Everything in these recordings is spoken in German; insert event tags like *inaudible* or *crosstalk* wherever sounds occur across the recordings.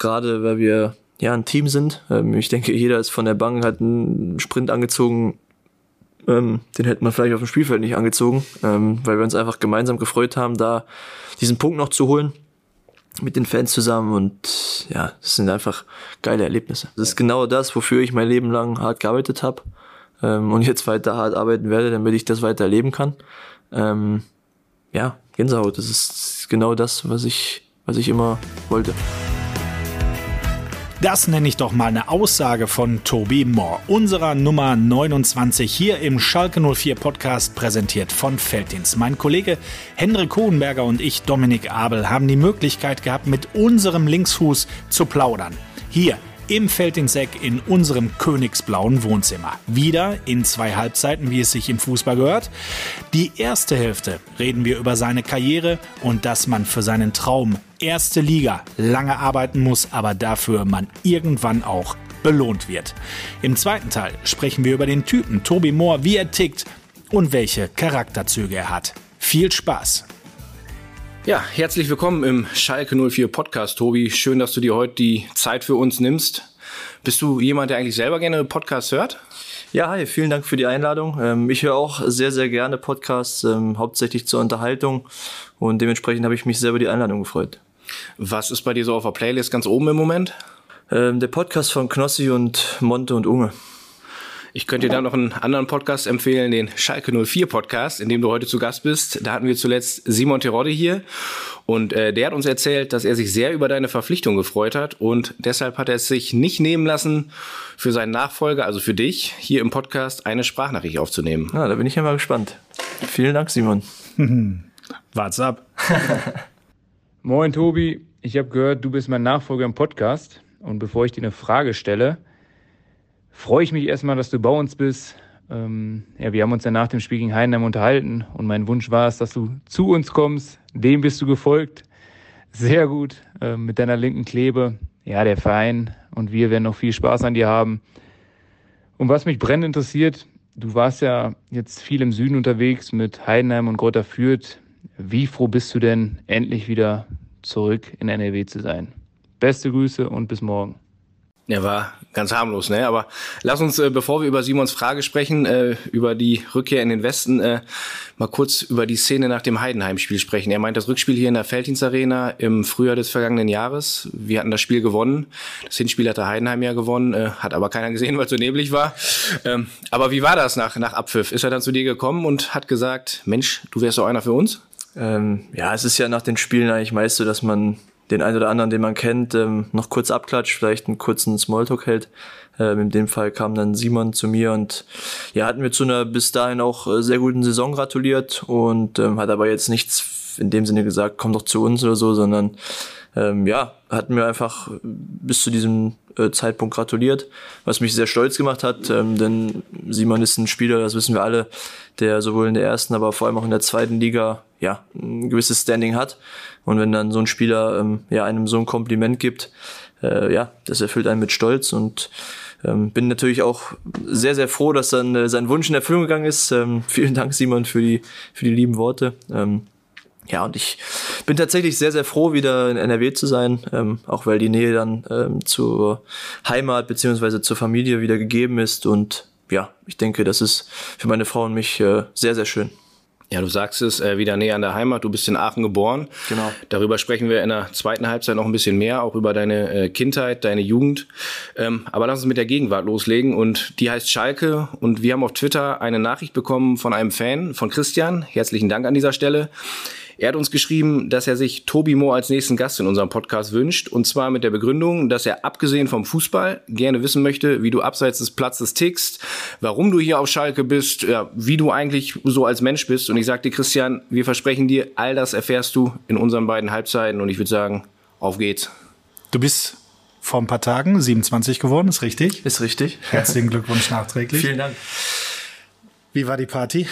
gerade, weil wir ja ein Team sind. Ähm, ich denke, jeder ist von der Bank, hat einen Sprint angezogen, ähm, den hätte man vielleicht auf dem Spielfeld nicht angezogen, ähm, weil wir uns einfach gemeinsam gefreut haben, da diesen Punkt noch zu holen mit den Fans zusammen und ja, das sind einfach geile Erlebnisse. Das ist genau das, wofür ich mein Leben lang hart gearbeitet habe ähm, und jetzt weiter hart arbeiten werde, damit ich das weiter erleben kann. Ähm, ja, Gänsehaut, das ist genau das, was ich, was ich immer wollte. Das nenne ich doch mal eine Aussage von Tobi Moore, unserer Nummer 29 hier im Schalke 04 Podcast, präsentiert von Felddienst. Mein Kollege Hendrik Hohenberger und ich, Dominik Abel, haben die Möglichkeit gehabt, mit unserem Linksfuß zu plaudern. Hier im Feldinseck in unserem königsblauen Wohnzimmer. Wieder in zwei Halbzeiten, wie es sich im Fußball gehört. Die erste Hälfte reden wir über seine Karriere und dass man für seinen Traum erste Liga lange arbeiten muss, aber dafür man irgendwann auch belohnt wird. Im zweiten Teil sprechen wir über den Typen Tobi Moore, wie er tickt und welche Charakterzüge er hat. Viel Spaß! Ja, herzlich willkommen im Schalke 04 Podcast, Tobi. Schön, dass du dir heute die Zeit für uns nimmst. Bist du jemand, der eigentlich selber gerne Podcasts hört? Ja, hi, vielen Dank für die Einladung. Ähm, ich höre auch sehr, sehr gerne Podcasts, ähm, hauptsächlich zur Unterhaltung und dementsprechend habe ich mich sehr über die Einladung gefreut. Was ist bei dir so auf der Playlist ganz oben im Moment? Ähm, der Podcast von Knossi und Monte und Unge. Ich könnte dir da noch einen anderen Podcast empfehlen, den Schalke 04 Podcast, in dem du heute zu Gast bist. Da hatten wir zuletzt Simon Terodde hier und äh, der hat uns erzählt, dass er sich sehr über deine Verpflichtung gefreut hat und deshalb hat er es sich nicht nehmen lassen, für seinen Nachfolger, also für dich, hier im Podcast eine Sprachnachricht aufzunehmen. Ja, da bin ich ja mal gespannt. Vielen Dank, Simon. *laughs* What's up? *laughs* Moin, Tobi. Ich habe gehört, du bist mein Nachfolger im Podcast. Und bevor ich dir eine Frage stelle, freue ich mich erstmal, dass du bei uns bist. Ähm, ja, wir haben uns ja nach dem Spiel gegen Heidenheim unterhalten und mein Wunsch war es, dass du zu uns kommst. Dem bist du gefolgt. Sehr gut äh, mit deiner linken Klebe. Ja, der Verein und wir werden noch viel Spaß an dir haben. Und was mich brennend interessiert, du warst ja jetzt viel im Süden unterwegs mit Heidenheim und Grotter Fürth. Wie froh bist du denn, endlich wieder zurück in NRW zu sein? Beste Grüße und bis morgen. Er war ganz harmlos, ne? Aber lass uns, äh, bevor wir über Simons Frage sprechen, äh, über die Rückkehr in den Westen, äh, mal kurz über die Szene nach dem Heidenheim-Spiel sprechen. Er meint das Rückspiel hier in der Felddienstarena im Frühjahr des vergangenen Jahres. Wir hatten das Spiel gewonnen. Das Hinspiel hatte Heidenheim ja gewonnen, äh, hat aber keiner gesehen, *laughs* weil es so neblig war. Ähm, aber wie war das nach, nach Abpfiff? Ist er dann zu dir gekommen und hat gesagt, Mensch, du wärst doch einer für uns? Ähm, ja, es ist ja nach den Spielen eigentlich meist so, dass man den einen oder anderen, den man kennt, ähm, noch kurz abklatscht, vielleicht einen kurzen Smalltalk hält. Ähm, in dem Fall kam dann Simon zu mir und ja, hat mir zu einer bis dahin auch äh, sehr guten Saison gratuliert und ähm, hat aber jetzt nichts in dem Sinne gesagt, komm doch zu uns oder so, sondern ähm, ja, hat mir einfach bis zu diesem äh, Zeitpunkt gratuliert, was mich sehr stolz gemacht hat, ähm, denn Simon ist ein Spieler, das wissen wir alle, der sowohl in der ersten, aber vor allem auch in der zweiten Liga ja ein gewisses Standing hat. Und wenn dann so ein Spieler ähm, ja einem so ein Kompliment gibt, äh, ja, das erfüllt einen mit Stolz und ähm, bin natürlich auch sehr, sehr froh, dass dann äh, sein Wunsch in Erfüllung gegangen ist. Ähm, vielen Dank, Simon, für die, für die lieben Worte. Ähm, ja, und ich bin tatsächlich sehr, sehr froh, wieder in NRW zu sein, ähm, auch weil die Nähe dann ähm, zur Heimat beziehungsweise zur Familie wieder gegeben ist. Und ja, ich denke, das ist für meine Frau und mich äh, sehr, sehr schön. Ja, du sagst es, äh, wieder näher an der Heimat. Du bist in Aachen geboren. Genau. Darüber sprechen wir in der zweiten Halbzeit noch ein bisschen mehr, auch über deine äh, Kindheit, deine Jugend. Ähm, aber lass uns mit der Gegenwart loslegen. Und die heißt Schalke. Und wir haben auf Twitter eine Nachricht bekommen von einem Fan, von Christian. Herzlichen Dank an dieser Stelle. Er hat uns geschrieben, dass er sich Tobi Moore als nächsten Gast in unserem Podcast wünscht. Und zwar mit der Begründung, dass er abgesehen vom Fußball gerne wissen möchte, wie du abseits des Platzes tickst, warum du hier auf Schalke bist, ja, wie du eigentlich so als Mensch bist. Und ich sagte, Christian, wir versprechen dir, all das erfährst du in unseren beiden Halbzeiten. Und ich würde sagen, auf geht's. Du bist vor ein paar Tagen 27 geworden, ist richtig? Ist richtig. Herzlichen Glückwunsch nachträglich. Vielen Dank. Wie war die Party?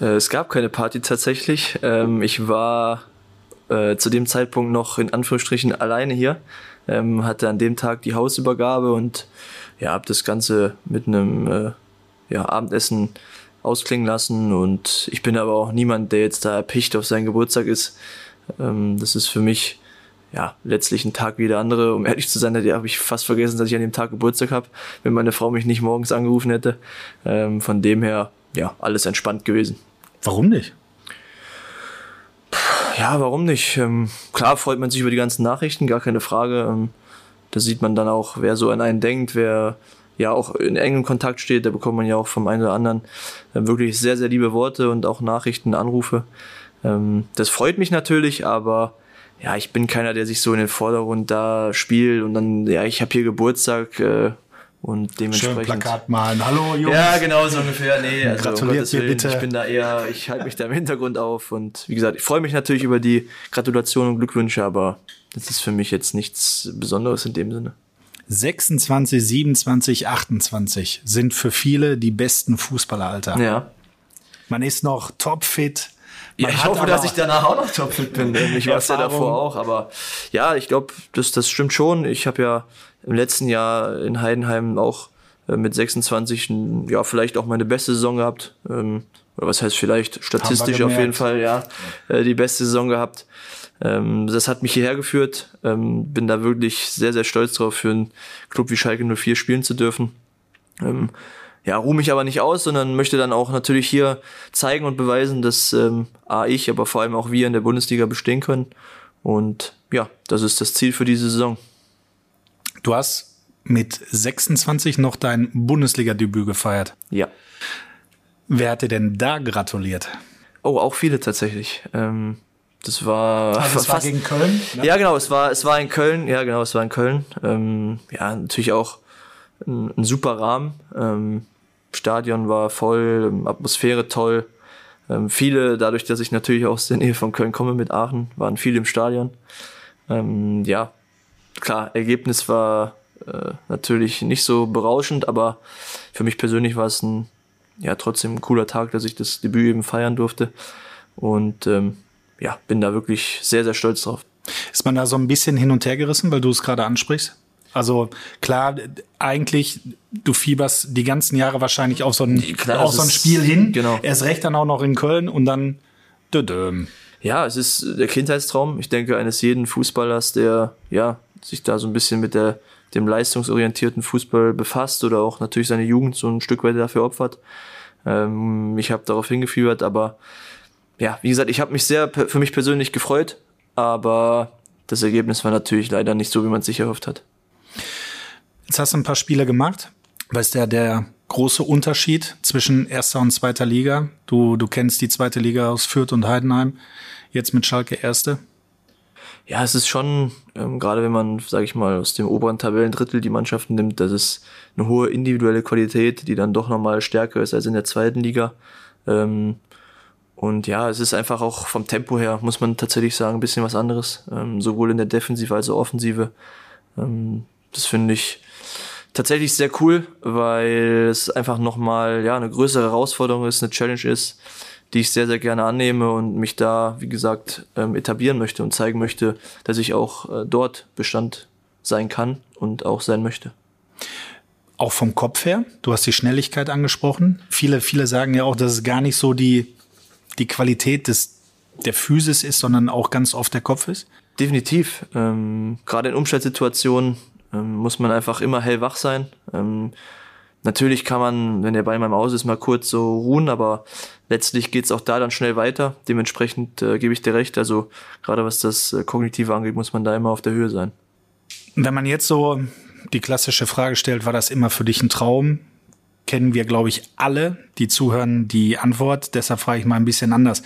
Äh, es gab keine Party tatsächlich. Ähm, ich war äh, zu dem Zeitpunkt noch in Anführungsstrichen alleine hier, ähm, hatte an dem Tag die Hausübergabe und ja, habe das Ganze mit einem äh, ja, Abendessen ausklingen lassen und ich bin aber auch niemand, der jetzt da erpicht auf seinen Geburtstag ist. Ähm, das ist für mich ja, letztlich ein Tag wie der andere. Um ehrlich zu sein, habe ich fast vergessen, dass ich an dem Tag Geburtstag habe, wenn meine Frau mich nicht morgens angerufen hätte. Von dem her, ja, alles entspannt gewesen. Warum nicht? Ja, warum nicht? Ähm, klar freut man sich über die ganzen Nachrichten, gar keine Frage. Ähm, da sieht man dann auch, wer so an einen denkt, wer ja auch in engem Kontakt steht. Da bekommt man ja auch vom einen oder anderen äh, wirklich sehr, sehr liebe Worte und auch Nachrichten, Anrufe. Ähm, das freut mich natürlich, aber ja, ich bin keiner, der sich so in den Vordergrund da spielt und dann, ja, ich habe hier Geburtstag äh, und dementsprechend. Schön Plakat malen. Hallo Jungs. Ja, genau so ungefähr. Nee, also Gratuliert um bitte. Ich bin da eher, ich halte mich da im Hintergrund auf und wie gesagt, ich freue mich natürlich über die Gratulation und Glückwünsche, aber das ist für mich jetzt nichts Besonderes in dem Sinne. 26, 27, 28 sind für viele die besten Fußballeralter. Ja. Man ist noch topfit, ja, ich hoffe, dass ich danach auch noch topfit bin. Ich war es ja davor auch, aber ja, ich glaube, das, das stimmt schon. Ich habe ja im letzten Jahr in Heidenheim auch äh, mit 26 ja vielleicht auch meine beste Saison gehabt. Ähm, oder was heißt vielleicht statistisch auf jeden Fall ja äh, die beste Saison gehabt. Ähm, das hat mich hierher geführt. Ähm, bin da wirklich sehr sehr stolz drauf, für einen Club wie Schalke 04 spielen zu dürfen. Ähm, ja, ruhe mich aber nicht aus, sondern möchte dann auch natürlich hier zeigen und beweisen, dass ähm, A, ich, aber vor allem auch wir in der Bundesliga bestehen können. Und ja, das ist das Ziel für diese Saison. Du hast mit 26 noch dein Bundesliga-Debüt gefeiert. Ja. Wer hat dir denn da gratuliert? Oh, auch viele tatsächlich. Ähm, das war also es war gegen Köln. Ne? Ja, genau. Es war es war in Köln. Ja, genau. Es war in Köln. Ähm, ja, natürlich auch ein, ein super Rahmen. Ähm, Stadion war voll, Atmosphäre toll. Ähm, viele, dadurch, dass ich natürlich aus der Nähe von Köln komme mit Aachen, waren viele im Stadion. Ähm, ja, klar, Ergebnis war äh, natürlich nicht so berauschend, aber für mich persönlich war es ein, ja, trotzdem ein cooler Tag, dass ich das Debüt eben feiern durfte. Und ähm, ja, bin da wirklich sehr, sehr stolz drauf. Ist man da so ein bisschen hin und her gerissen, weil du es gerade ansprichst? Also klar, eigentlich, du fieberst die ganzen Jahre wahrscheinlich auf so ein, klar, auf so ein Spiel hin. Genau. Erst recht dann auch noch in Köln und dann dödöm. Ja, es ist der Kindheitstraum, ich denke, eines jeden Fußballers, der ja sich da so ein bisschen mit der, dem leistungsorientierten Fußball befasst oder auch natürlich seine Jugend so ein Stück weit dafür opfert. Ähm, ich habe darauf hingefiebert, aber ja, wie gesagt, ich habe mich sehr für mich persönlich gefreut, aber das Ergebnis war natürlich leider nicht so, wie man es sich erhofft hat. Jetzt hast du ein paar Spiele gemacht. Was ist der, der große Unterschied zwischen erster und zweiter Liga? Du, du kennst die zweite Liga aus Fürth und Heidenheim. Jetzt mit Schalke erste. Ja, es ist schon, ähm, gerade wenn man, sage ich mal, aus dem oberen Tabellendrittel die Mannschaften nimmt, das ist eine hohe individuelle Qualität, die dann doch nochmal stärker ist als in der zweiten Liga. Ähm, und ja, es ist einfach auch vom Tempo her, muss man tatsächlich sagen, ein bisschen was anderes. Ähm, sowohl in der Defensive als auch Offensive. Ähm, das finde ich tatsächlich sehr cool, weil es einfach nochmal ja, eine größere Herausforderung ist, eine Challenge ist, die ich sehr, sehr gerne annehme und mich da, wie gesagt, ähm, etablieren möchte und zeigen möchte, dass ich auch äh, dort Bestand sein kann und auch sein möchte. Auch vom Kopf her, du hast die Schnelligkeit angesprochen. Viele, viele sagen ja auch, dass es gar nicht so die, die Qualität des, der Physis ist, sondern auch ganz oft der Kopf ist. Definitiv. Ähm, Gerade in Umschaltsituationen ähm, muss man einfach immer hellwach sein. Ähm, natürlich kann man, wenn der Ball mal im Aus ist, mal kurz so ruhen, aber letztlich geht's auch da dann schnell weiter. Dementsprechend äh, gebe ich dir recht. Also gerade was das äh, Kognitive angeht, muss man da immer auf der Höhe sein. Wenn man jetzt so die klassische Frage stellt, war das immer für dich ein Traum? Kennen wir, glaube ich, alle, die zuhören, die Antwort. Deshalb frage ich mal ein bisschen anders.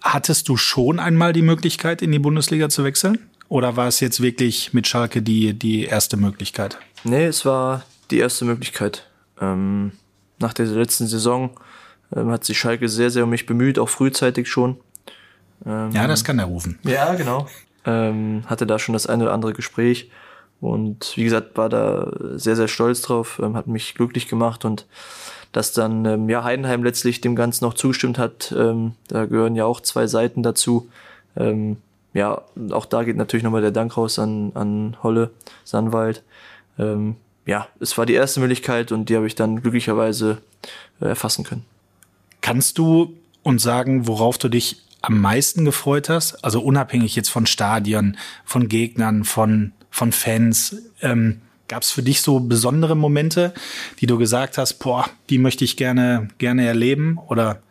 Hattest du schon einmal die Möglichkeit, in die Bundesliga zu wechseln? Oder war es jetzt wirklich mit Schalke die, die erste Möglichkeit? Nee, es war die erste Möglichkeit. Ähm, nach der letzten Saison ähm, hat sich Schalke sehr, sehr um mich bemüht, auch frühzeitig schon. Ähm, ja, das kann er rufen. Ja, genau. Ähm, hatte da schon das eine oder andere Gespräch und wie gesagt, war da sehr, sehr stolz drauf, ähm, hat mich glücklich gemacht und dass dann ähm, ja Heidenheim letztlich dem Ganzen noch zugestimmt hat, ähm, da gehören ja auch zwei Seiten dazu. Ähm, ja, auch da geht natürlich nochmal der Dank raus an, an Holle, Sandwald. Ähm, ja, es war die erste Möglichkeit und die habe ich dann glücklicherweise äh, erfassen können. Kannst du uns sagen, worauf du dich am meisten gefreut hast? Also unabhängig jetzt von Stadien, von Gegnern, von, von Fans. Ähm, Gab es für dich so besondere Momente, die du gesagt hast, boah, die möchte ich gerne, gerne erleben? Oder?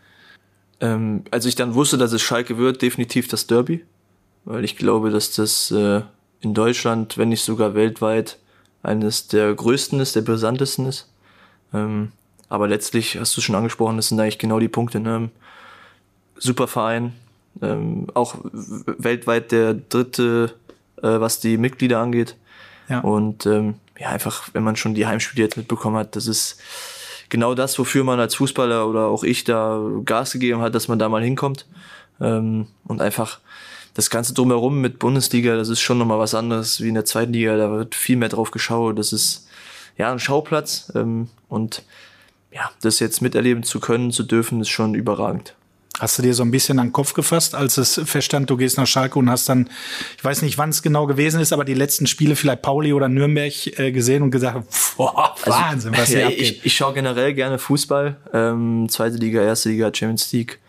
Ähm, als ich dann wusste, dass es Schalke wird, definitiv das Derby. Weil ich glaube, dass das äh, in Deutschland, wenn nicht sogar weltweit, eines der größten ist, der brisantesten ist. Ähm, aber letztlich hast du schon angesprochen, das sind eigentlich genau die Punkte. Ne? Super Verein, ähm, auch weltweit der dritte, äh, was die Mitglieder angeht. Ja. Und ähm, ja, einfach, wenn man schon die Heimspiele jetzt mitbekommen hat, das ist genau das, wofür man als Fußballer oder auch ich da Gas gegeben hat, dass man da mal hinkommt. Ähm, und einfach das Ganze drumherum mit Bundesliga, das ist schon nochmal was anderes wie in der zweiten Liga. Da wird viel mehr drauf geschaut. Das ist ja ein Schauplatz. Ähm, und ja, das jetzt miterleben zu können, zu dürfen, ist schon überragend. Hast du dir so ein bisschen an den Kopf gefasst, als es feststand, du gehst nach Schalke und hast dann, ich weiß nicht, wann es genau gewesen ist, aber die letzten Spiele vielleicht Pauli oder Nürnberg äh, gesehen und gesagt, *laughs* boah, also, Wahnsinn, was hier *laughs* ja, abgeht. Ich, ich schaue generell gerne Fußball, ähm, zweite Liga, erste Liga, Champions League,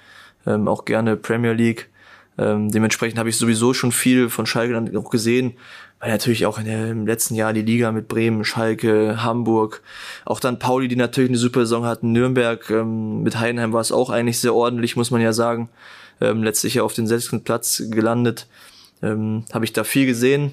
ähm, auch gerne Premier League. Ähm, dementsprechend habe ich sowieso schon viel von Schalke dann auch gesehen, weil natürlich auch in der, im letzten Jahr die Liga mit Bremen, Schalke, Hamburg, auch dann Pauli, die natürlich eine super Saison hatten, Nürnberg, ähm, mit Heidenheim war es auch eigentlich sehr ordentlich, muss man ja sagen. Ähm, letztlich ja auf den sechsten Platz gelandet. Ähm, habe ich da viel gesehen.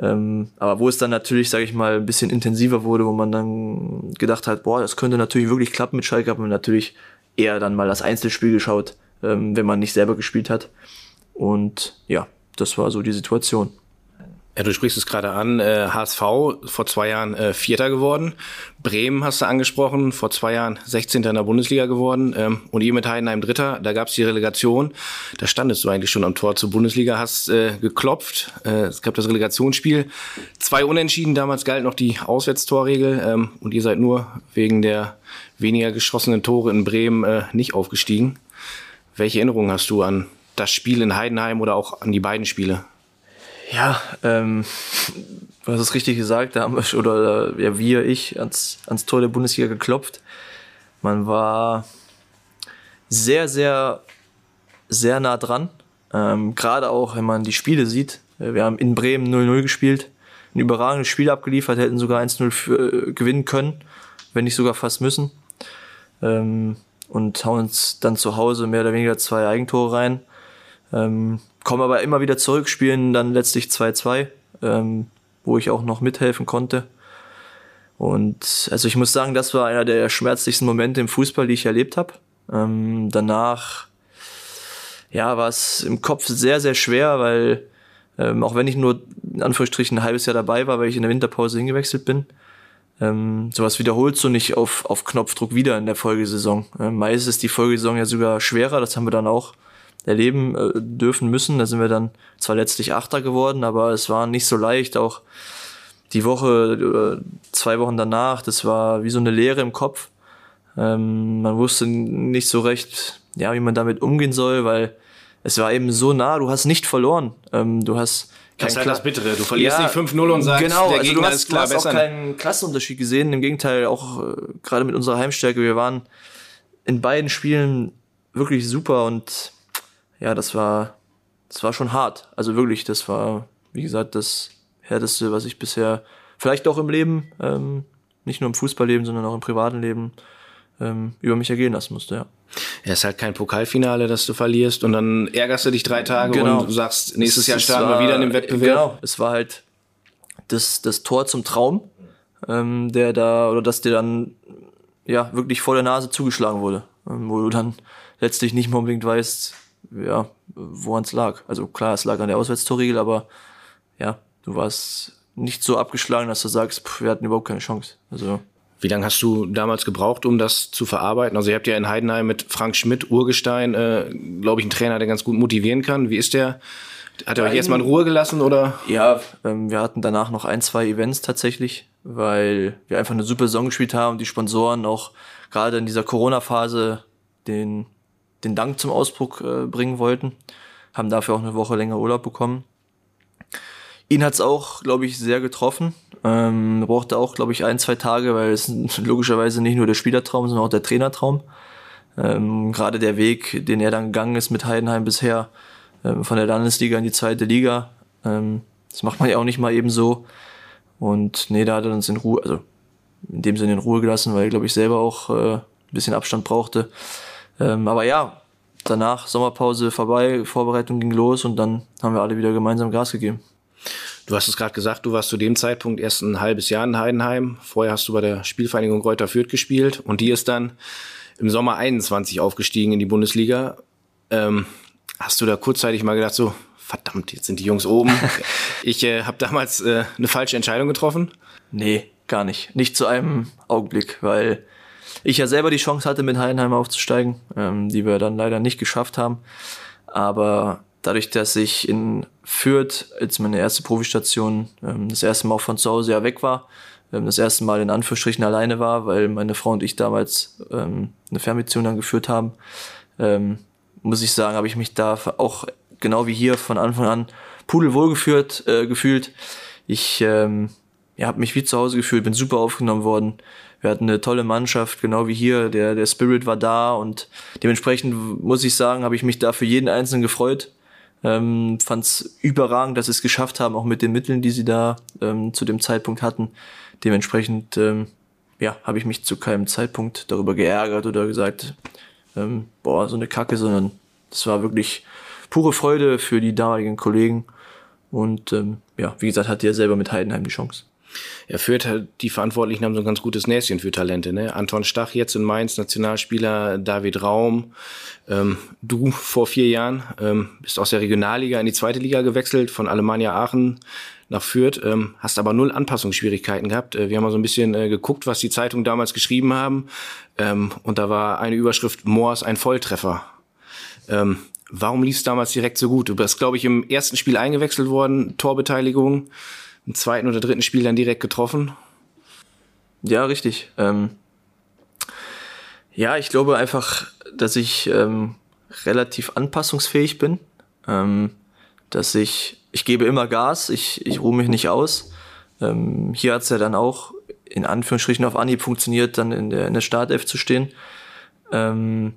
Ähm, aber wo es dann natürlich, sage ich mal, ein bisschen intensiver wurde, wo man dann gedacht hat, boah, das könnte natürlich wirklich klappen mit Schalke, hat man natürlich eher dann mal das Einzelspiel geschaut, ähm, wenn man nicht selber gespielt hat. Und ja, das war so die Situation. Ja, du sprichst es gerade an, äh, HSV vor zwei Jahren äh, Vierter geworden. Bremen hast du angesprochen, vor zwei Jahren 16. in der Bundesliga geworden. Ähm, und ihr mit Heidenheim Dritter, da gab es die Relegation. Da standest du eigentlich schon am Tor zur Bundesliga, hast äh, geklopft. Äh, es gab das Relegationsspiel. Zwei Unentschieden, damals galt noch die Auswärtstorregel. Ähm, und ihr seid nur wegen der weniger geschossenen Tore in Bremen äh, nicht aufgestiegen. Welche Erinnerungen hast du an das Spiel in Heidenheim oder auch an die beiden Spiele? Ja, ähm, du hast es richtig gesagt, da haben wir oder ja, wir, ich, ans, ans Tor der Bundesliga geklopft. Man war sehr, sehr, sehr nah dran. Ähm, Gerade auch, wenn man die Spiele sieht. Wir haben in Bremen 0-0 gespielt, ein überragendes Spiel abgeliefert, hätten sogar 1-0 äh, gewinnen können, wenn nicht sogar fast müssen. Ähm, und hauen uns dann zu Hause mehr oder weniger zwei Eigentore rein. Ähm, kommen aber immer wieder zurück, spielen dann letztlich 2-2, ähm, wo ich auch noch mithelfen konnte. Und also ich muss sagen, das war einer der schmerzlichsten Momente im Fußball, die ich erlebt habe. Ähm, danach ja, war es im Kopf sehr, sehr schwer, weil ähm, auch wenn ich nur in Anführungsstrichen ein halbes Jahr dabei war, weil ich in der Winterpause hingewechselt bin, ähm, sowas wiederholst du nicht auf, auf Knopfdruck wieder in der Folgesaison. Ähm, meist ist die Folgesaison ja sogar schwerer, das haben wir dann auch erleben äh, dürfen müssen. Da sind wir dann zwar letztlich Achter geworden, aber es war nicht so leicht. Auch die Woche, äh, zwei Wochen danach, das war wie so eine Leere im Kopf. Ähm, man wusste nicht so recht, ja, wie man damit umgehen soll, weil es war eben so nah, du hast nicht verloren. Ähm, du hast das ist halt das Bittere. Du verlierst ja, nicht 5-0 und sagst, genau, der also Gegner du hast, ist klar du hast besser. auch keinen Klassenunterschied gesehen. Im Gegenteil, auch äh, gerade mit unserer Heimstärke, wir waren in beiden Spielen wirklich super und ja, das war, das war schon hart. Also wirklich, das war, wie gesagt, das härteste, was ich bisher, vielleicht auch im Leben, ähm, nicht nur im Fußballleben, sondern auch im privaten Leben, ähm, über mich ergehen lassen musste, ja. Ja, ist halt kein Pokalfinale, das du verlierst und dann ärgerst du dich drei Tage genau. und sagst, nächstes Jahr starten wir wieder in dem Wettbewerb. Genau, es war halt das, das Tor zum Traum, ähm, der da, oder dass dir dann ja wirklich vor der Nase zugeschlagen wurde, ähm, wo du dann letztlich nicht mehr unbedingt weißt, ja, woran es lag. Also klar, es lag an der Auswärtstorregel, aber ja, du warst nicht so abgeschlagen, dass du sagst, pff, wir hatten überhaupt keine Chance. Also wie lange hast du damals gebraucht, um das zu verarbeiten? Also ihr habt ja in Heidenheim mit Frank Schmidt, Urgestein, äh, glaube ich, einen Trainer, der ganz gut motivieren kann. Wie ist der? Hat er euch erstmal in Ruhe gelassen oder? Ja, ähm, wir hatten danach noch ein, zwei Events tatsächlich, weil wir einfach eine super Saison gespielt haben, die Sponsoren auch gerade in dieser Corona-Phase den den Dank zum Ausdruck äh, bringen wollten. Haben dafür auch eine Woche länger Urlaub bekommen. Ihn hat's auch, glaube ich, sehr getroffen. Ähm, brauchte auch, glaube ich, ein, zwei Tage, weil es *laughs* logischerweise nicht nur der Spielertraum, sondern auch der Trainertraum. Ähm, Gerade der Weg, den er dann gegangen ist mit Heidenheim bisher, ähm, von der Landesliga in die zweite Liga, ähm, das macht man ja auch nicht mal eben so. Und nee, da hat er uns in Ruhe, also in dem Sinne in Ruhe gelassen, weil er, glaube ich, selber auch äh, ein bisschen Abstand brauchte. Ähm, aber ja, danach Sommerpause vorbei, Vorbereitung ging los und dann haben wir alle wieder gemeinsam Gas gegeben. Du hast es gerade gesagt, du warst zu dem Zeitpunkt erst ein halbes Jahr in Heidenheim. Vorher hast du bei der Spielvereinigung Reuter Fürth gespielt und die ist dann im Sommer 21 aufgestiegen in die Bundesliga. Ähm, hast du da kurzzeitig mal gedacht, so, verdammt, jetzt sind die Jungs oben. *laughs* ich äh, habe damals äh, eine falsche Entscheidung getroffen? Nee, gar nicht. Nicht zu einem Augenblick, weil ich ja selber die Chance hatte, mit Heidenheim aufzusteigen, ähm, die wir dann leider nicht geschafft haben. Aber dadurch, dass ich in Fürth als meine erste Profistation ähm, das erste Mal auch von zu Hause ja weg war, ähm, das erste Mal in Anführungsstrichen alleine war, weil meine Frau und ich damals ähm, eine Fernbeziehung dann geführt haben, ähm, muss ich sagen, habe ich mich da auch genau wie hier von Anfang an pudelwohl geführt, äh, gefühlt. Ich ähm, ja, habe mich wie zu Hause gefühlt, bin super aufgenommen worden. Wir hatten eine tolle Mannschaft, genau wie hier. Der, der Spirit war da und dementsprechend muss ich sagen, habe ich mich da für jeden Einzelnen gefreut. Ähm, Fand es überragend, dass sie es geschafft haben, auch mit den Mitteln, die sie da ähm, zu dem Zeitpunkt hatten. Dementsprechend ähm, ja, habe ich mich zu keinem Zeitpunkt darüber geärgert oder gesagt, ähm, boah, so eine Kacke, sondern es war wirklich pure Freude für die damaligen Kollegen. Und ähm, ja, wie gesagt, hatte er selber mit Heidenheim die Chance. Er führt halt, die Verantwortlichen haben so ein ganz gutes Näschen für Talente, ne? Anton Stach jetzt in Mainz, Nationalspieler, David Raum, ähm, du vor vier Jahren, ähm, bist aus der Regionalliga in die zweite Liga gewechselt, von Alemannia Aachen nach Fürth, ähm, hast aber null Anpassungsschwierigkeiten gehabt. Äh, wir haben mal so ein bisschen äh, geguckt, was die Zeitungen damals geschrieben haben. Ähm, und da war eine Überschrift, Moors ein Volltreffer. Ähm, warum lief es damals direkt so gut? Du bist, glaube ich, im ersten Spiel eingewechselt worden, Torbeteiligung, im zweiten oder dritten Spiel dann direkt getroffen. Ja, richtig. Ähm, ja, ich glaube einfach, dass ich ähm, relativ anpassungsfähig bin. Ähm, dass ich, ich gebe immer Gas, ich, ich ruhe mich nicht aus. Ähm, hier hat's ja dann auch in Anführungsstrichen auf Anhieb funktioniert, dann in der, in der Startelf zu stehen. Ähm,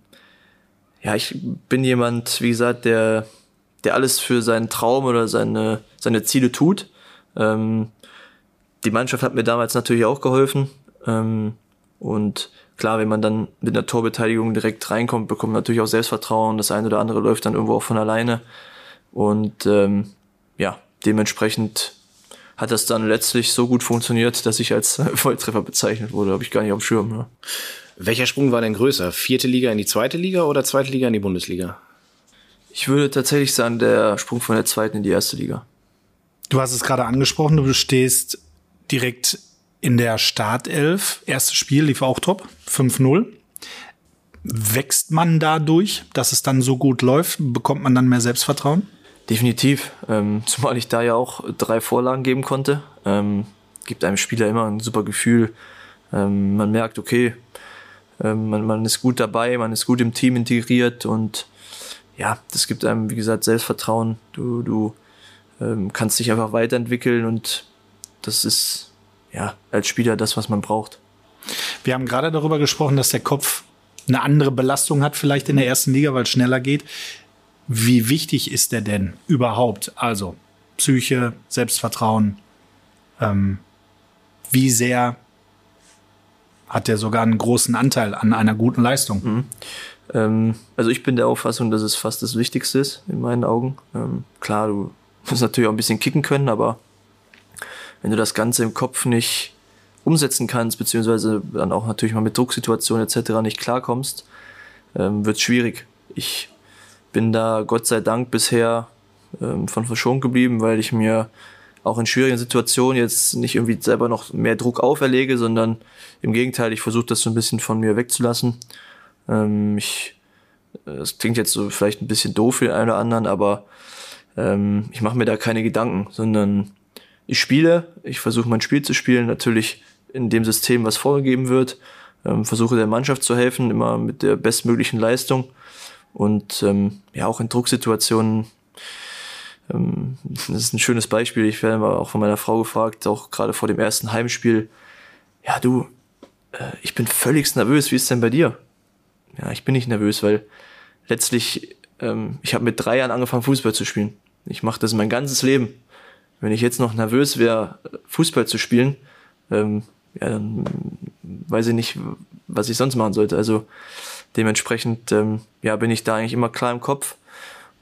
ja, ich bin jemand, wie gesagt, der, der alles für seinen Traum oder seine, seine Ziele tut. Ähm, die Mannschaft hat mir damals natürlich auch geholfen. Ähm, und klar, wenn man dann mit einer Torbeteiligung direkt reinkommt, bekommt man natürlich auch Selbstvertrauen. Das eine oder andere läuft dann irgendwo auch von alleine. Und ähm, ja, dementsprechend hat das dann letztlich so gut funktioniert, dass ich als *laughs* Volltreffer bezeichnet wurde. Habe ich gar nicht auf dem Schirm. Ja. Welcher Sprung war denn größer? Vierte Liga in die zweite Liga oder zweite Liga in die Bundesliga? Ich würde tatsächlich sagen, der Sprung von der zweiten in die erste Liga. Du hast es gerade angesprochen, du stehst direkt in der Startelf. Erstes Spiel lief auch top, 5-0. Wächst man dadurch, dass es dann so gut läuft? Bekommt man dann mehr Selbstvertrauen? Definitiv, ähm, zumal ich da ja auch drei Vorlagen geben konnte. Ähm, gibt einem Spieler immer ein super Gefühl. Ähm, man merkt, okay, ähm, man, man ist gut dabei, man ist gut im Team integriert und ja, das gibt einem, wie gesagt, Selbstvertrauen. Du, du ähm, kannst dich einfach weiterentwickeln und das ist ja als Spieler das, was man braucht. Wir haben gerade darüber gesprochen, dass der Kopf eine andere Belastung hat, vielleicht in der ersten Liga, weil es schneller geht. Wie wichtig ist der denn überhaupt? Also Psyche, Selbstvertrauen. Ähm, wie sehr hat der sogar einen großen Anteil an einer guten Leistung. Mhm. Ähm, also ich bin der Auffassung, dass es fast das Wichtigste ist, in meinen Augen. Ähm, klar, du musst natürlich auch ein bisschen kicken können, aber wenn du das Ganze im Kopf nicht umsetzen kannst, beziehungsweise dann auch natürlich mal mit Drucksituationen etc. nicht klarkommst, ähm, wird schwierig. Ich bin da Gott sei Dank bisher ähm, von verschont geblieben, weil ich mir auch in schwierigen Situationen jetzt nicht irgendwie selber noch mehr Druck auferlege, sondern im Gegenteil, ich versuche das so ein bisschen von mir wegzulassen. Ähm, ich, das klingt jetzt so vielleicht ein bisschen doof für einen oder anderen, aber ähm, ich mache mir da keine Gedanken, sondern ich spiele, ich versuche mein Spiel zu spielen, natürlich in dem System, was vorgegeben wird, ähm, versuche der Mannschaft zu helfen, immer mit der bestmöglichen Leistung und ähm, ja auch in Drucksituationen ähm, das ist ein schönes Beispiel. Ich werde auch von meiner Frau gefragt, auch gerade vor dem ersten Heimspiel. Ja, du, äh, ich bin völlig nervös. Wie ist denn bei dir? ja, ich bin nicht nervös, weil letztlich, ähm, ich habe mit drei Jahren angefangen, Fußball zu spielen. Ich mache das mein ganzes Leben. Wenn ich jetzt noch nervös wäre, Fußball zu spielen, ähm, ja, dann weiß ich nicht, was ich sonst machen sollte. Also dementsprechend ähm, ja, bin ich da eigentlich immer klar im Kopf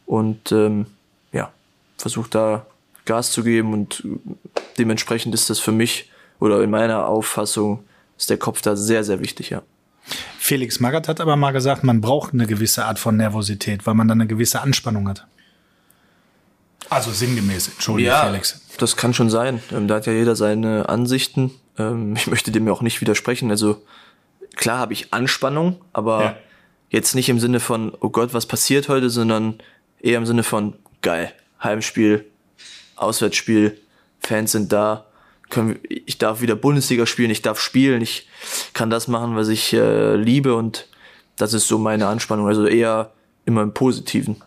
und ähm, ja, versuche da Gas zu geben und dementsprechend ist das für mich oder in meiner Auffassung ist der Kopf da sehr, sehr wichtig, ja. Felix Magath hat aber mal gesagt, man braucht eine gewisse Art von Nervosität, weil man dann eine gewisse Anspannung hat. Also sinngemäß, entschuldige ja, Felix. Das kann schon sein. Ähm, da hat ja jeder seine Ansichten. Ähm, ich möchte dem ja auch nicht widersprechen. Also klar habe ich Anspannung, aber ja. jetzt nicht im Sinne von, oh Gott, was passiert heute, sondern eher im Sinne von, geil, Heimspiel, Auswärtsspiel, Fans sind da, können, ich darf wieder Bundesliga spielen, ich darf spielen, ich kann das machen, was ich äh, liebe und das ist so meine Anspannung. Also eher immer im Positiven.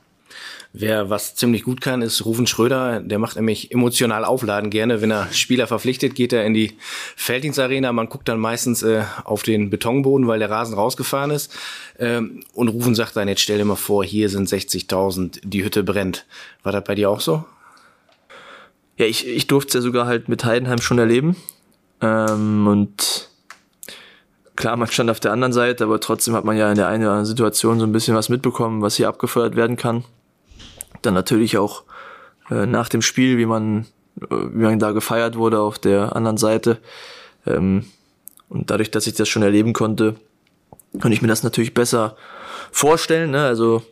Wer was ziemlich gut kann, ist Rufen Schröder. Der macht nämlich emotional aufladen gerne. Wenn er Spieler verpflichtet, geht er in die Felddienstarena. Man guckt dann meistens äh, auf den Betonboden, weil der Rasen rausgefahren ist. Ähm, und Rufen sagt dann, jetzt stell dir mal vor, hier sind 60.000, die Hütte brennt. War das bei dir auch so? Ja, ich, ich durfte es ja sogar halt mit Heidenheim schon erleben. Ähm, und klar, man stand auf der anderen Seite, aber trotzdem hat man ja in der einen oder anderen Situation so ein bisschen was mitbekommen, was hier abgefeuert werden kann. Dann natürlich auch äh, nach dem Spiel, wie man, äh, wie man da gefeiert wurde auf der anderen Seite. Ähm, und dadurch, dass ich das schon erleben konnte, konnte ich mir das natürlich besser vorstellen. Ne? Also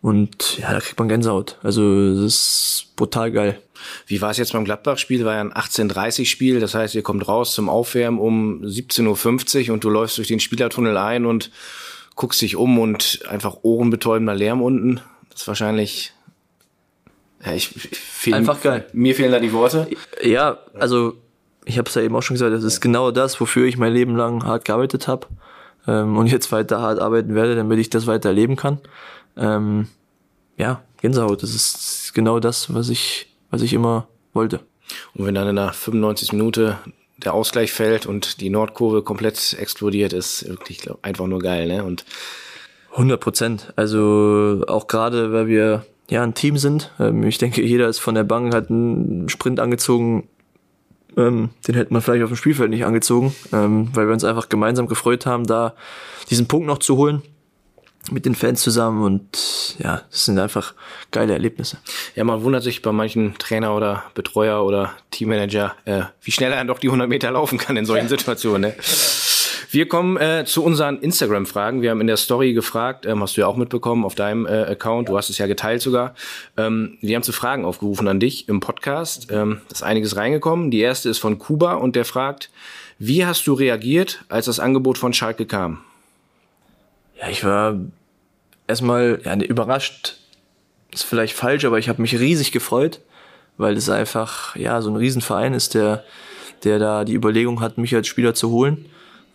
und ja, da kriegt man Gänsehaut. Also das ist brutal geil. Wie war es jetzt beim Gladbach-Spiel? War ja ein 18:30-Spiel, das heißt, ihr kommt raus zum Aufwärmen um 17.50 Uhr und du läufst durch den Spielertunnel ein und guckst dich um und einfach ohrenbetäubender Lärm unten. Das ist wahrscheinlich ja, ich, ich fehl, Einfach geil. Mir fehlen da die Worte. Ja, also ich habe es ja eben auch schon gesagt, das ist genau das, wofür ich mein Leben lang hart gearbeitet habe ähm, und jetzt weiter hart arbeiten werde, damit ich das weiter erleben kann. Ähm, ja, Gänsehaut, das ist genau das, was ich, was ich immer wollte. Und wenn dann in der 95. Minute der Ausgleich fällt und die Nordkurve komplett explodiert, ist wirklich glaub, einfach nur geil, ne? Und 100 Prozent. Also auch gerade, weil wir ja ein Team sind. Ähm, ich denke, jeder ist von der Bank, hat einen Sprint angezogen. Ähm, den hätte man vielleicht auf dem Spielfeld nicht angezogen, ähm, weil wir uns einfach gemeinsam gefreut haben, da diesen Punkt noch zu holen mit den Fans zusammen und ja, das sind einfach geile Erlebnisse. Ja, man wundert sich bei manchen Trainer oder Betreuer oder Teammanager, äh, wie schnell er doch die 100 Meter laufen kann in solchen Situationen. Ne? Wir kommen äh, zu unseren Instagram-Fragen. Wir haben in der Story gefragt, ähm, hast du ja auch mitbekommen auf deinem äh, Account, du hast es ja geteilt sogar. Ähm, wir haben zu Fragen aufgerufen an dich im Podcast. Ähm, ist einiges reingekommen. Die erste ist von Kuba und der fragt, wie hast du reagiert, als das Angebot von Schalke kam? Ja, ich war erstmal ja, überrascht. Ist vielleicht falsch, aber ich habe mich riesig gefreut, weil es einfach ja so ein Riesenverein ist, der, der da die Überlegung hat, mich als Spieler zu holen.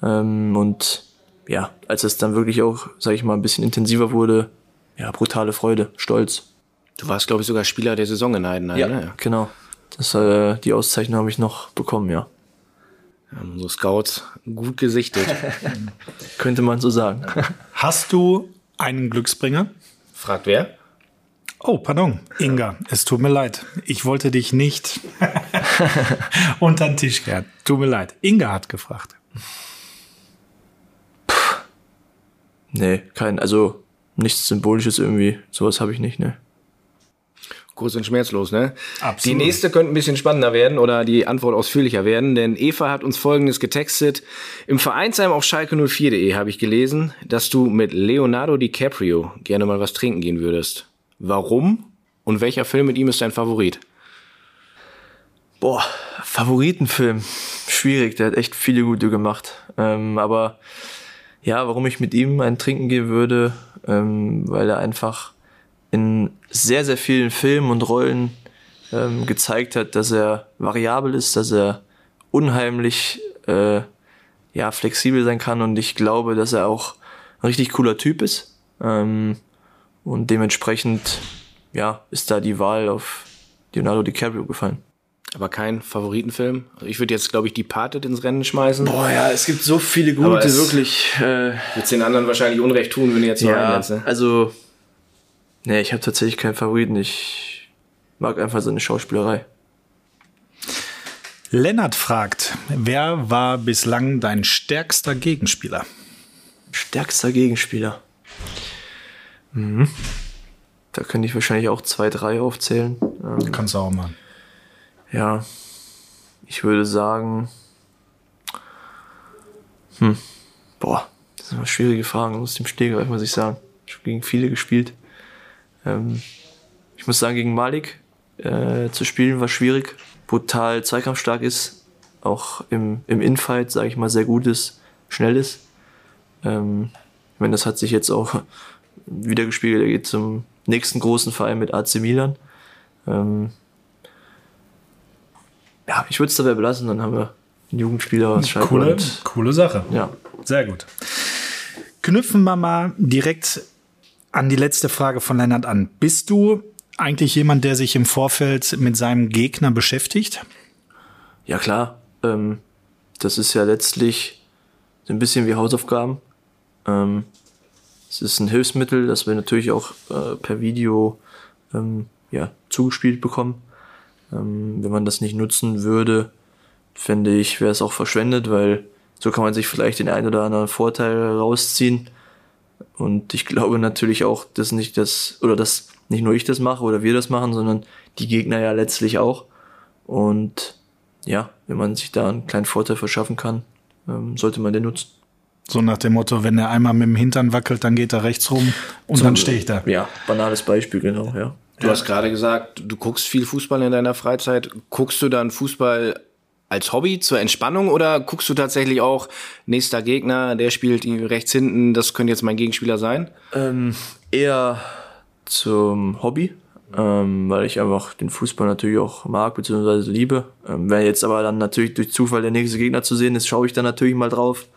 Ähm, und ja, als es dann wirklich auch, sag ich mal, ein bisschen intensiver wurde, ja, brutale Freude, Stolz. Du warst, glaube ich, sogar Spieler der Saison in Heidenheim, ja, ne? genau. Das, äh, die Auszeichnung habe ich noch bekommen, ja. Haben unsere Scouts gut gesichtet. *laughs* Könnte man so sagen. *laughs* Hast du einen Glücksbringer? Fragt wer? Oh, pardon, Inga, es tut mir leid. Ich wollte dich nicht *laughs* unter den Tisch kehren. Tut mir leid. Inga hat gefragt. Nee, kein, also nichts Symbolisches irgendwie. Sowas habe ich nicht, ne. Kurz und schmerzlos, ne? Absolut. Die nächste könnte ein bisschen spannender werden oder die Antwort ausführlicher werden, denn Eva hat uns folgendes getextet. Im Vereinsheim auf schalke04.de habe ich gelesen, dass du mit Leonardo DiCaprio gerne mal was trinken gehen würdest. Warum? Und welcher Film mit ihm ist dein Favorit? Boah, Favoritenfilm. Schwierig, der hat echt viele gute gemacht. Ähm, aber ja, warum ich mit ihm ein Trinken gehen würde, ähm, weil er einfach in sehr, sehr vielen Filmen und Rollen ähm, gezeigt hat, dass er variabel ist, dass er unheimlich äh, ja, flexibel sein kann und ich glaube, dass er auch ein richtig cooler Typ ist. Ähm, und dementsprechend ja, ist da die Wahl auf Leonardo DiCaprio gefallen. Aber kein Favoritenfilm. Also ich würde jetzt, glaube ich, die Pate ins Rennen schmeißen. Boah, ja, es gibt so viele gute, Aber es- wirklich. Äh, Wird den anderen wahrscheinlich Unrecht tun, wenn du jetzt noch ja, einlässt, ne? also, nee, ich habe tatsächlich keinen Favoriten. Ich mag einfach seine Schauspielerei. Lennart fragt, wer war bislang dein stärkster Gegenspieler? Stärkster Gegenspieler. Mhm. Da könnte ich wahrscheinlich auch zwei, drei aufzählen. Ähm, Kannst du auch machen. ja, ich würde sagen, hm, boah, das sind immer schwierige Fragen. Aus dem Stegreif muss ich sagen. Ich habe gegen viele gespielt. Ähm, ich muss sagen, gegen Malik äh, zu spielen war schwierig. Brutal zweikampfstark ist, auch im, im Infight, sage ich mal, sehr gut ist, schnell ist. Ähm, ich meine, das hat sich jetzt auch *laughs* wieder gespiegelt. Er geht zum nächsten großen Verein mit AC Milan. Ähm, ja, ich würde es dabei belassen, dann haben wir einen Jugendspieler aus Schalke. Coole, coole Sache. Ja. Sehr gut. Knüpfen wir mal direkt an die letzte Frage von Lennart an. Bist du eigentlich jemand, der sich im Vorfeld mit seinem Gegner beschäftigt? Ja, klar. Ähm, das ist ja letztlich ein bisschen wie Hausaufgaben. Ähm, es ist ein Hilfsmittel, das wir natürlich auch äh, per Video ähm, ja, zugespielt bekommen. Ähm, wenn man das nicht nutzen würde, fände ich, wäre es auch verschwendet, weil so kann man sich vielleicht den einen oder anderen Vorteil rausziehen. Und ich glaube natürlich auch, dass nicht das, oder dass nicht nur ich das mache oder wir das machen, sondern die Gegner ja letztlich auch. Und ja, wenn man sich da einen kleinen Vorteil verschaffen kann, ähm, sollte man den nutzen. So nach dem Motto, wenn er einmal mit dem Hintern wackelt, dann geht er rechts rum und dann stehe ich da. Ja, banales Beispiel, genau, ja. Du hast gerade gesagt, du guckst viel Fußball in deiner Freizeit. Guckst du dann Fußball als Hobby zur Entspannung oder guckst du tatsächlich auch nächster Gegner, der spielt rechts hinten, das könnte jetzt mein Gegenspieler sein? Ähm, eher zum Hobby, ähm, weil ich einfach den Fußball natürlich auch mag bzw. liebe. Ähm, wenn jetzt aber dann natürlich durch Zufall der nächste Gegner zu sehen ist, schaue ich dann natürlich mal drauf.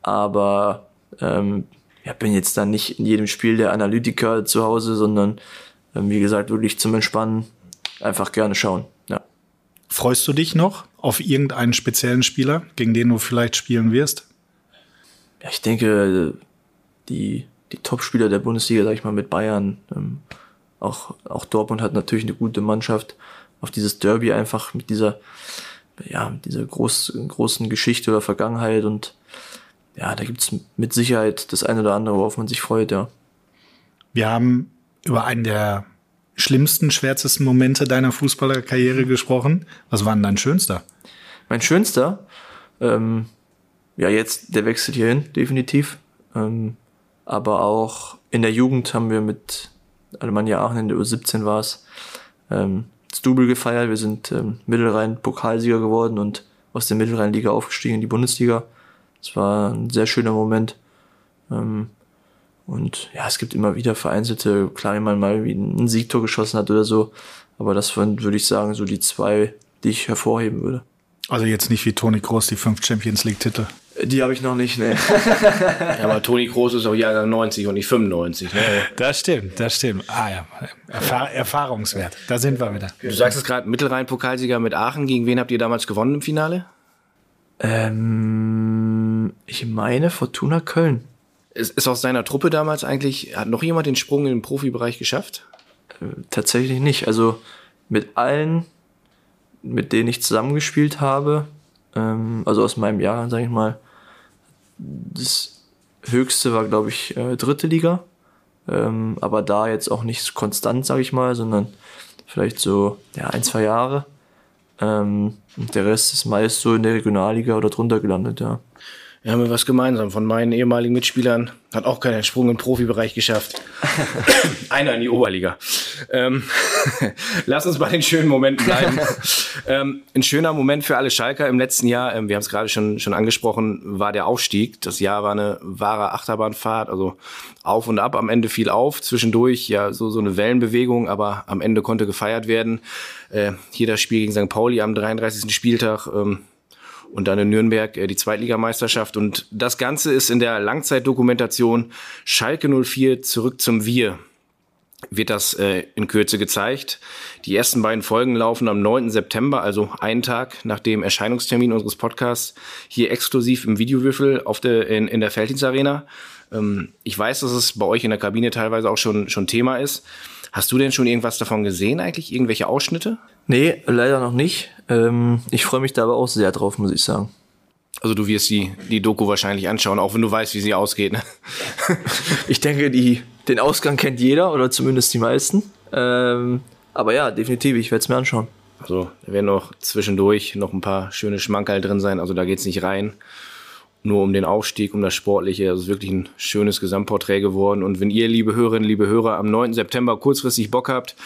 Aber ähm, ja, bin jetzt dann nicht in jedem Spiel der Analytiker zu Hause, sondern ähm, wie gesagt wirklich zum Entspannen einfach gerne schauen. Ja. Freust du dich noch auf irgendeinen speziellen Spieler, gegen den du vielleicht spielen wirst? Ja, ich denke, die, die Top-Spieler der Bundesliga, sag ich mal, mit Bayern, ähm, auch, auch Dortmund hat natürlich eine gute Mannschaft. Auf dieses Derby einfach mit dieser, ja, mit dieser groß, großen Geschichte oder Vergangenheit und ja, da gibt's mit Sicherheit das eine oder andere, worauf man sich freut, ja. Wir haben über einen der schlimmsten, schwärzesten Momente deiner Fußballerkarriere gesprochen. Was war denn dein schönster? Mein schönster, ähm, ja, jetzt der Wechsel hierhin, definitiv. Ähm, aber auch in der Jugend haben wir mit Alemannia Aachen in der U17 war es, ähm, das Double gefeiert. Wir sind ähm, Mittelrhein-Pokalsieger geworden und aus der Mittelrhein-Liga aufgestiegen in die Bundesliga. Es war ein sehr schöner Moment. Ähm, und ja, es gibt immer wieder vereinzelte, klar, wenn man mal wie ein Siegtor geschossen hat oder so. Aber das waren, würde ich sagen, so die zwei, die ich hervorheben würde. Also jetzt nicht wie Toni Kroos die fünf Champions League-Titel. Die habe ich noch nicht, ne. Ja, aber Toni Kroos ist auch Jahrgang 90 und nicht 95. Ne? Das stimmt, das stimmt. Ah ja, Erfahr Erfahrungswert. Da sind wir wieder. Du sagst es gerade, Mittelrhein-Pokalsieger mit Aachen. Gegen wen habt ihr damals gewonnen im Finale? Ähm, ich meine Fortuna Köln. Ist, ist aus seiner Truppe damals eigentlich, hat noch jemand den Sprung in den Profibereich geschafft? Tatsächlich nicht. Also mit allen, mit denen ich zusammengespielt habe, ähm, also aus meinem Jahr, sage ich mal, das höchste war, glaube ich, äh, dritte Liga. Ähm, aber da jetzt auch nicht konstant, sage ich mal, sondern vielleicht so ja, ein, zwei Jahre. Ähm, und der Rest ist meist so in der Regionalliga oder drunter gelandet, ja. Wir haben wir was gemeinsam. Von meinen ehemaligen Mitspielern hat auch keiner den Sprung im Profibereich geschafft. *laughs* Einer in die Oberliga. Ähm, *laughs* lass uns bei den schönen Momenten bleiben. *laughs* ähm, ein schöner Moment für alle Schalker im letzten Jahr, ähm, wir haben es gerade schon, schon angesprochen, war der Aufstieg. Das Jahr war eine wahre Achterbahnfahrt, also auf und ab, am Ende fiel auf, zwischendurch ja so, so eine Wellenbewegung, aber am Ende konnte gefeiert werden. Äh, hier das Spiel gegen St. Pauli am 33. Spieltag. Ähm, und dann in Nürnberg äh, die Zweitligameisterschaft. Und das Ganze ist in der Langzeitdokumentation Schalke 04 zurück zum Wir. wird das äh, in Kürze gezeigt. Die ersten beiden Folgen laufen am 9. September, also einen Tag nach dem Erscheinungstermin unseres Podcasts, hier exklusiv im Videowürfel auf der, in, in der Felddienstarena. Ähm, ich weiß, dass es bei euch in der Kabine teilweise auch schon, schon Thema ist. Hast du denn schon irgendwas davon gesehen eigentlich? Irgendwelche Ausschnitte? Nee, leider noch nicht. Ähm, ich freue mich da aber auch sehr drauf, muss ich sagen. Also du wirst die, die Doku wahrscheinlich anschauen, auch wenn du weißt, wie sie ausgeht. Ne? *laughs* ich denke, die, den Ausgang kennt jeder oder zumindest die meisten. Ähm, aber ja, definitiv, ich werde es mir anschauen. Also da werden noch zwischendurch noch ein paar schöne Schmankerl drin sein. Also da geht's nicht rein nur um den Aufstieg, um das Sportliche. Also wirklich ein schönes Gesamtporträt geworden. Und wenn ihr, liebe Hörerinnen, liebe Hörer, am 9. September kurzfristig Bock habt,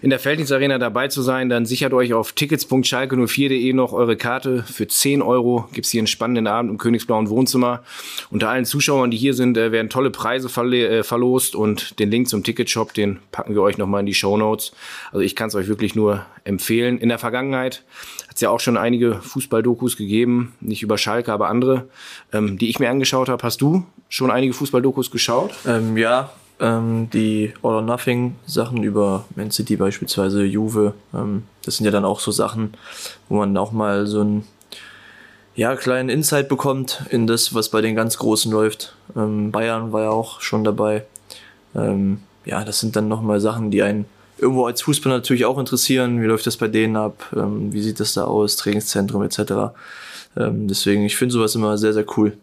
in der Felddienstarena dabei zu sein, dann sichert euch auf tickets.schalke04.de noch eure Karte. Für 10 Euro gibt's hier einen spannenden Abend im Königsblauen Wohnzimmer. Unter allen Zuschauern, die hier sind, äh, werden tolle Preise äh, verlost und den Link zum Ticketshop, den packen wir euch nochmal in die Show Notes. Also ich kann es euch wirklich nur empfehlen. In der Vergangenheit es ja auch schon einige Fußballdokus gegeben, nicht über Schalke, aber andere ähm, die ich mir angeschaut habe. Hast du schon einige Fußballdokus geschaut? Ähm, ja, ähm, die All or Nothing Sachen über Man City beispielsweise, Juve. Ähm, das sind ja dann auch so Sachen, wo man auch mal so einen ja, kleinen Insight bekommt in das, was bei den ganz Großen läuft. Ähm, Bayern war ja auch schon dabei. Ähm, ja, das sind dann nochmal Sachen, die einen irgendwo als Fußballer natürlich auch interessieren. Wie läuft das bei denen ab? Ähm, wie sieht das da aus? Trainingszentrum etc. Ähm, deswegen, ich finde sowas immer sehr, sehr cool.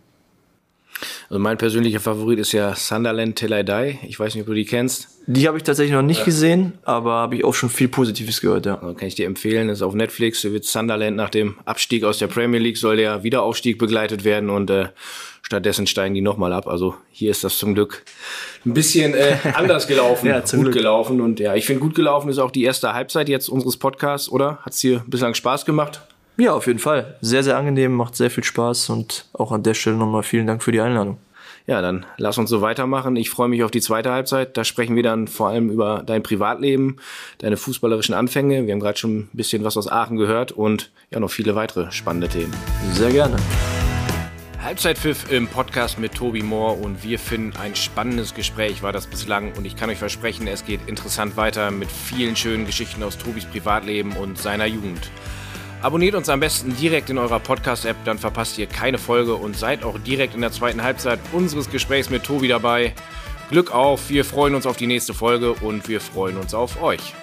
Also mein persönlicher Favorit ist ja Sunderland Till I Die. Ich weiß nicht, ob du die kennst. Die habe ich tatsächlich noch nicht ja. gesehen, aber habe ich auch schon viel Positives gehört, ja. Also kann ich dir empfehlen, ist auf Netflix. Da wird Sunderland nach dem Abstieg aus der Premier League soll der Wiederaufstieg begleitet werden und äh, stattdessen steigen die nochmal ab. Also hier ist das zum Glück ein bisschen äh, *laughs* anders gelaufen, ja, gut Glück. gelaufen und ja, ich finde gut gelaufen ist auch die erste Halbzeit jetzt unseres Podcasts, oder? Hat's dir bislang Spaß gemacht? Ja, auf jeden Fall. Sehr, sehr angenehm, macht sehr viel Spaß und auch an der Stelle nochmal vielen Dank für die Einladung. Ja, dann lass uns so weitermachen. Ich freue mich auf die zweite Halbzeit. Da sprechen wir dann vor allem über dein Privatleben, deine fußballerischen Anfänge. Wir haben gerade schon ein bisschen was aus Aachen gehört und ja, noch viele weitere spannende Themen. Sehr gerne. Halbzeitpfiff im Podcast mit Tobi Moore und wir finden ein spannendes Gespräch war das bislang und ich kann euch versprechen, es geht interessant weiter mit vielen schönen Geschichten aus Tobis Privatleben und seiner Jugend. Abonniert uns am besten direkt in eurer Podcast-App, dann verpasst ihr keine Folge und seid auch direkt in der zweiten Halbzeit unseres Gesprächs mit Tobi dabei. Glück auf, wir freuen uns auf die nächste Folge und wir freuen uns auf euch.